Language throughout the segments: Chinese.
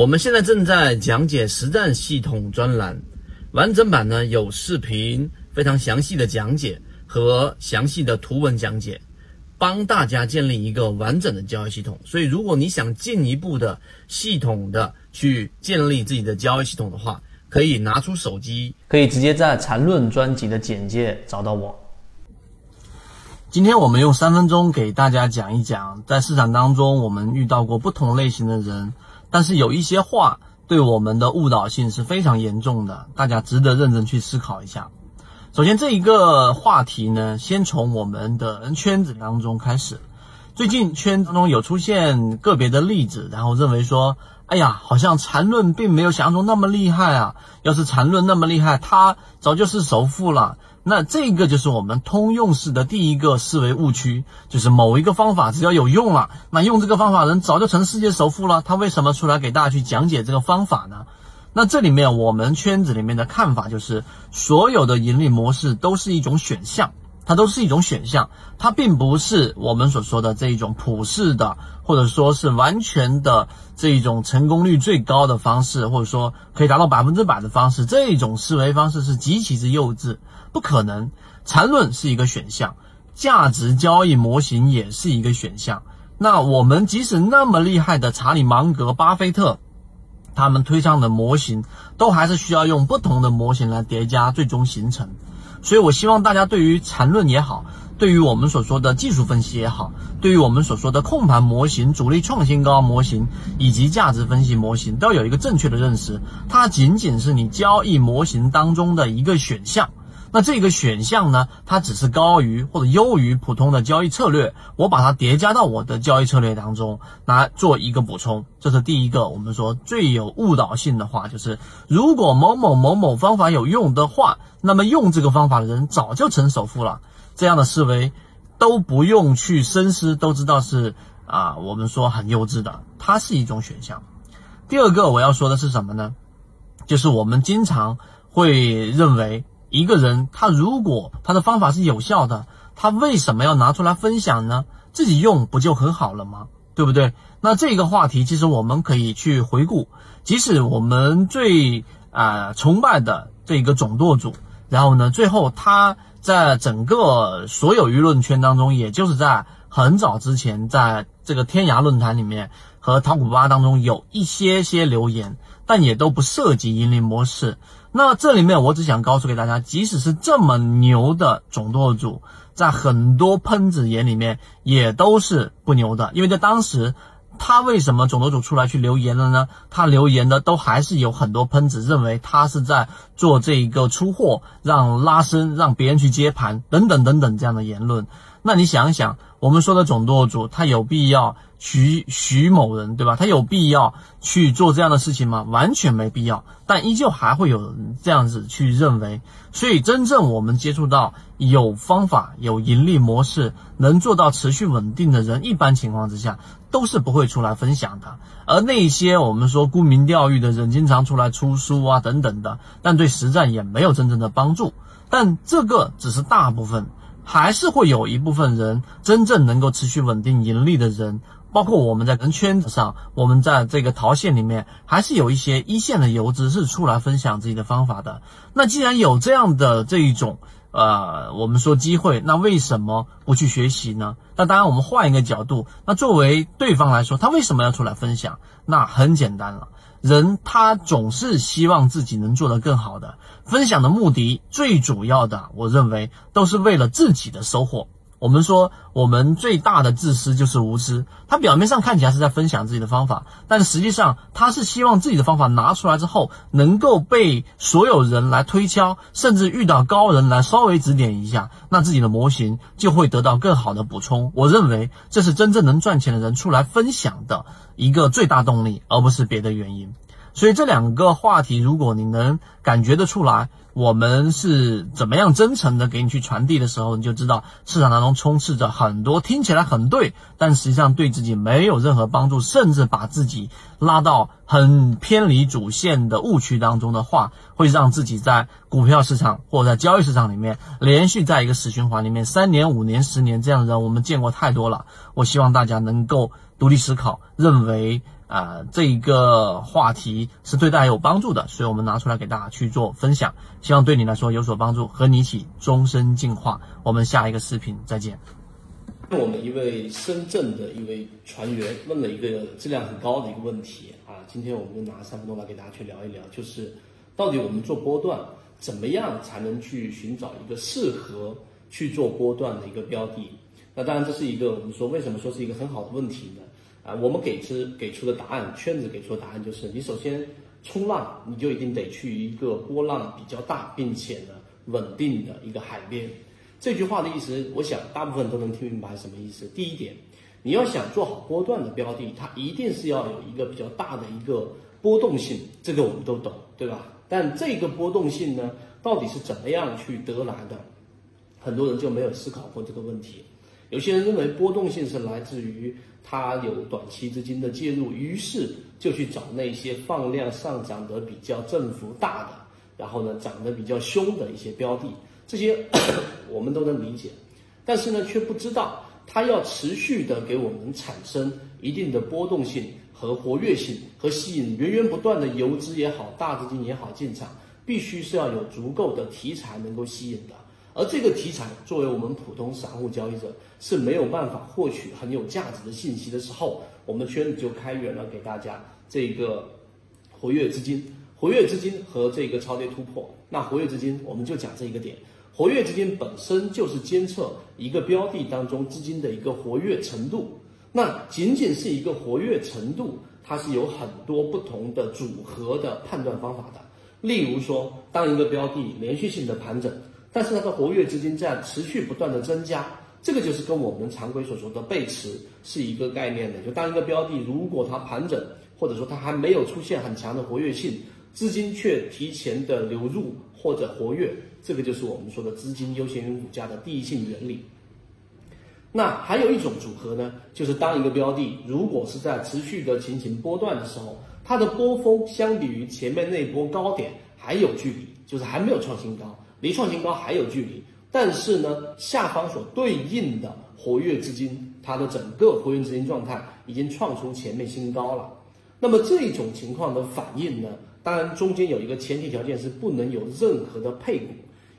我们现在正在讲解实战系统专栏，完整版呢有视频，非常详细的讲解和详细的图文讲解，帮大家建立一个完整的交易系统。所以，如果你想进一步的系统的去建立自己的交易系统的话，可以拿出手机，可以直接在缠论专辑的简介找到我。今天我们用三分钟给大家讲一讲，在市场当中我们遇到过不同类型的人。但是有一些话对我们的误导性是非常严重的，大家值得认真去思考一下。首先，这一个话题呢，先从我们的圈子当中开始。最近圈子中有出现个别的例子，然后认为说，哎呀，好像缠论并没有想象中那么厉害啊！要是缠论那么厉害，他早就是首富了。那这个就是我们通用式的第一个思维误区，就是某一个方法只要有用了，那用这个方法人早就成世界首富了。他为什么出来给大家去讲解这个方法呢？那这里面我们圈子里面的看法就是，所有的盈利模式都是一种选项，它都是一种选项，它并不是我们所说的这一种普世的，或者说是完全的这一种成功率最高的方式，或者说可以达到百分之百的方式。这种思维方式是极其之幼稚。不可能，缠论是一个选项，价值交易模型也是一个选项。那我们即使那么厉害的查理芒格、巴菲特，他们推上的模型，都还是需要用不同的模型来叠加，最终形成。所以我希望大家对于缠论也好，对于我们所说的技术分析也好，对于我们所说的控盘模型、主力创新高模型以及价值分析模型，都要有一个正确的认识，它仅仅是你交易模型当中的一个选项。那这个选项呢，它只是高于或者优于普通的交易策略，我把它叠加到我的交易策略当中来做一个补充。这是第一个，我们说最有误导性的话，就是如果某某某某方法有用的话，那么用这个方法的人早就成首富了。这样的思维都不用去深思，都知道是啊，我们说很幼稚的，它是一种选项。第二个我要说的是什么呢？就是我们经常会认为。一个人，他如果他的方法是有效的，他为什么要拿出来分享呢？自己用不就很好了吗？对不对？那这个话题其实我们可以去回顾，即使我们最啊崇拜的这个总舵主，然后呢，最后他在整个所有舆论圈当中，也就是在很早之前，在这个天涯论坛里面和淘股吧当中有一些些留言，但也都不涉及盈利模式。那这里面我只想告诉给大家，即使是这么牛的总舵主，在很多喷子眼里面也都是不牛的。因为在当时，他为什么总舵主出来去留言了呢？他留言的都还是有很多喷子认为他是在做这一个出货，让拉升，让别人去接盘等等等等这样的言论。那你想想，我们说的总舵主，他有必要？徐徐某人对吧？他有必要去做这样的事情吗？完全没必要，但依旧还会有人这样子去认为。所以，真正我们接触到有方法、有盈利模式、能做到持续稳定的人，一般情况之下都是不会出来分享的。而那些我们说沽名钓誉的人，经常出来出书啊等等的，但对实战也没有真正的帮助。但这个只是大部分，还是会有一部分人真正能够持续稳定盈利的人。包括我们在人圈子上，我们在这个淘线里面，还是有一些一线的游资是出来分享自己的方法的。那既然有这样的这一种，呃，我们说机会，那为什么不去学习呢？那当然，我们换一个角度，那作为对方来说，他为什么要出来分享？那很简单了，人他总是希望自己能做得更好的，分享的目的最主要的，我认为都是为了自己的收获。我们说，我们最大的自私就是无知。他表面上看起来是在分享自己的方法，但实际上他是希望自己的方法拿出来之后，能够被所有人来推敲，甚至遇到高人来稍微指点一下，那自己的模型就会得到更好的补充。我认为这是真正能赚钱的人出来分享的一个最大动力，而不是别的原因。所以这两个话题，如果你能感觉得出来，我们是怎么样真诚的给你去传递的时候，你就知道市场当中充斥着很多听起来很对，但实际上对自己没有任何帮助，甚至把自己拉到很偏离主线的误区当中的话，会让自己在股票市场或者在交易市场里面连续在一个死循环里面三年、五年、十年这样的人，我们见过太多了。我希望大家能够独立思考，认为。啊，这一个话题是对大家有帮助的，所以我们拿出来给大家去做分享，希望对你来说有所帮助，和你一起终身进化。我们下一个视频再见。我们一位深圳的一位船员问了一个质量很高的一个问题啊，今天我们就拿三分钟来给大家去聊一聊，就是到底我们做波段怎么样才能去寻找一个适合去做波段的一个标的？那当然这是一个我们说为什么说是一个很好的问题呢？我们给出给出的答案，圈子给出的答案就是，你首先冲浪，你就一定得去一个波浪比较大，并且呢稳定的一个海边。这句话的意思，我想大部分都能听明白什么意思。第一点，你要想做好波段的标的，它一定是要有一个比较大的一个波动性，这个我们都懂，对吧？但这个波动性呢，到底是怎么样去得来的？很多人就没有思考过这个问题。有些人认为波动性是来自于它有短期资金的介入，于是就去找那些放量上涨得比较振幅大的，然后呢涨得比较凶的一些标的，这些 我们都能理解，但是呢却不知道它要持续的给我们产生一定的波动性和活跃性，和吸引源源不断的游资也好，大资金也好进场，必须是要有足够的题材能够吸引的。而这个题材作为我们普通散户交易者是没有办法获取很有价值的信息的时候，我们圈子就开源了给大家这个活跃资金、活跃资金和这个超跌突破。那活跃资金我们就讲这一个点，活跃资金本身就是监测一个标的当中资金的一个活跃程度。那仅仅是一个活跃程度，它是有很多不同的组合的判断方法的。例如说，当一个标的连续性的盘整。但是它的活跃资金在持续不断的增加，这个就是跟我们常规所说的背驰是一个概念的。就当一个标的如果它盘整，或者说它还没有出现很强的活跃性，资金却提前的流入或者活跃，这个就是我们说的资金优先于股价的第一性原理。那还有一种组合呢，就是当一个标的如果是在持续的进行波段的时候，它的波峰相比于前面那波高点还有距离，就是还没有创新高。离创新高还有距离，但是呢，下方所对应的活跃资金，它的整个活跃资金状态已经创出前面新高了。那么这种情况的反应呢，当然中间有一个前提条件是不能有任何的配股，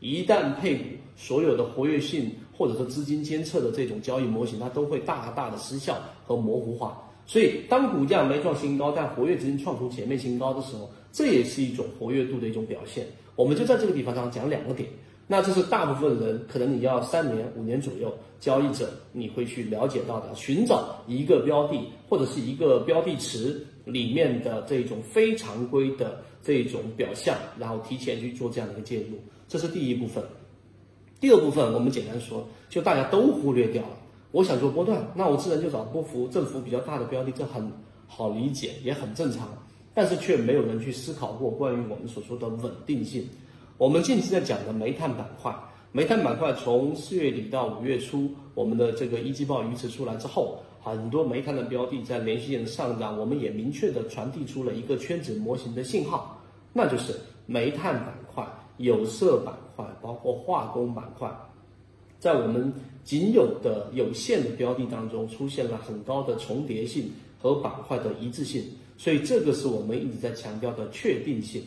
一旦配股，所有的活跃性或者说资金监测的这种交易模型，它都会大大的失效和模糊化。所以当股价没创新高，但活跃资金创出前面新高的时候，这也是一种活跃度的一种表现。我们就在这个地方上讲两个点，那这是大部分人可能你要三年五年左右交易者你会去了解到的，寻找一个标的或者是一个标的池里面的这种非常规的这种表象，然后提前去做这样的一个介入，这是第一部分。第二部分我们简单说，就大家都忽略掉了。我想做波段，那我自然就找波幅振幅比较大的标的，这很好理解，也很正常。但是却没有人去思考过关于我们所说的稳定性。我们近期在讲的煤炭板块，煤炭板块从四月底到五月初，我们的这个一季报预测出来之后，很多煤炭的标的在连续性的上涨，我们也明确的传递出了一个圈子模型的信号，那就是煤炭板块、有色板块，包括化工板块，在我们仅有的有限的标的当中，出现了很高的重叠性和板块的一致性。所以这个是我们一直在强调的确定性。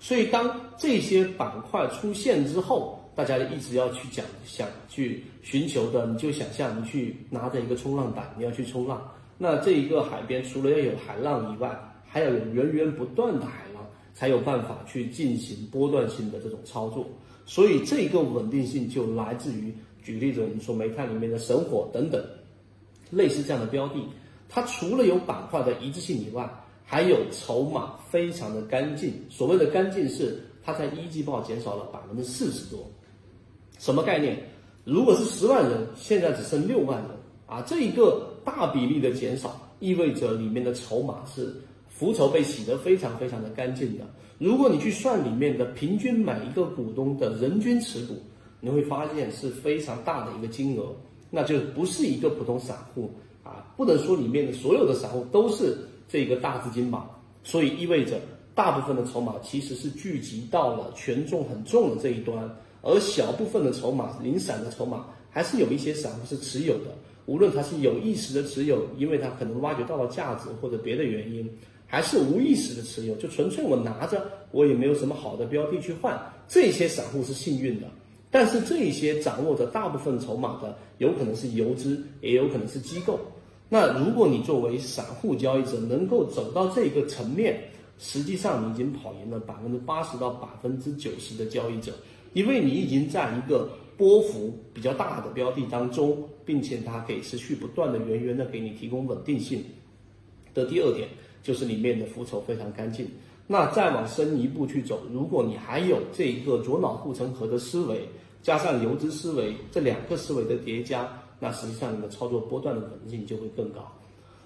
所以当这些板块出现之后，大家一直要去讲、想去寻求的，你就想象你去拿着一个冲浪板，你要去冲浪。那这一个海边除了要有海浪以外，还要有源源不断的海浪，才有办法去进行波段性的这种操作。所以这个稳定性就来自于，举例子，我们说煤炭里面的神火等等，类似这样的标的，它除了有板块的一致性以外，还有筹码非常的干净，所谓的干净是它在一季报减少了百分之四十多，什么概念？如果是十万人，现在只剩六万人啊，这一个大比例的减少，意味着里面的筹码是浮筹被洗得非常非常的干净的。如果你去算里面的平均每一个股东的人均持股，你会发现是非常大的一个金额，那就不是一个普通散户啊，不能说里面的所有的散户都是。这个大资金吧，所以意味着大部分的筹码其实是聚集到了权重很重的这一端，而小部分的筹码零散的筹码还是有一些散户是持有的。无论他是有意识的持有，因为他可能挖掘到了价值或者别的原因，还是无意识的持有，就纯粹我拿着，我也没有什么好的标的去换，这些散户是幸运的。但是这些掌握着大部分筹码的，有可能是游资，也有可能是机构。那如果你作为散户交易者能够走到这个层面，实际上你已经跑赢了百分之八十到百分之九十的交易者，因为你已经在一个波幅比较大的标的当中，并且它可以持续不断的源源的给你提供稳定性。的第二点就是里面的浮筹非常干净。那再往深一步去走，如果你还有这一个左脑护城河的思维，加上游资思维这两个思维的叠加，那实际上你的操作波段的稳定性就会更高。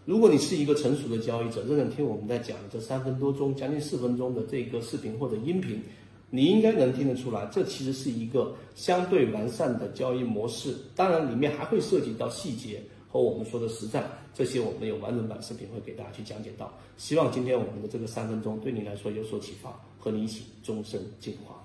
如果你是一个成熟的交易者，认真听我们在讲这三分多钟、将近四分钟的这个视频或者音频，你应该能听得出来，这其实是一个相对完善的交易模式。当然，里面还会涉及到细节和我们说的实战，这些我们有完整版视频会给大家去讲解到。希望今天我们的这个三分钟对你来说有所启发，和你一起终身进化。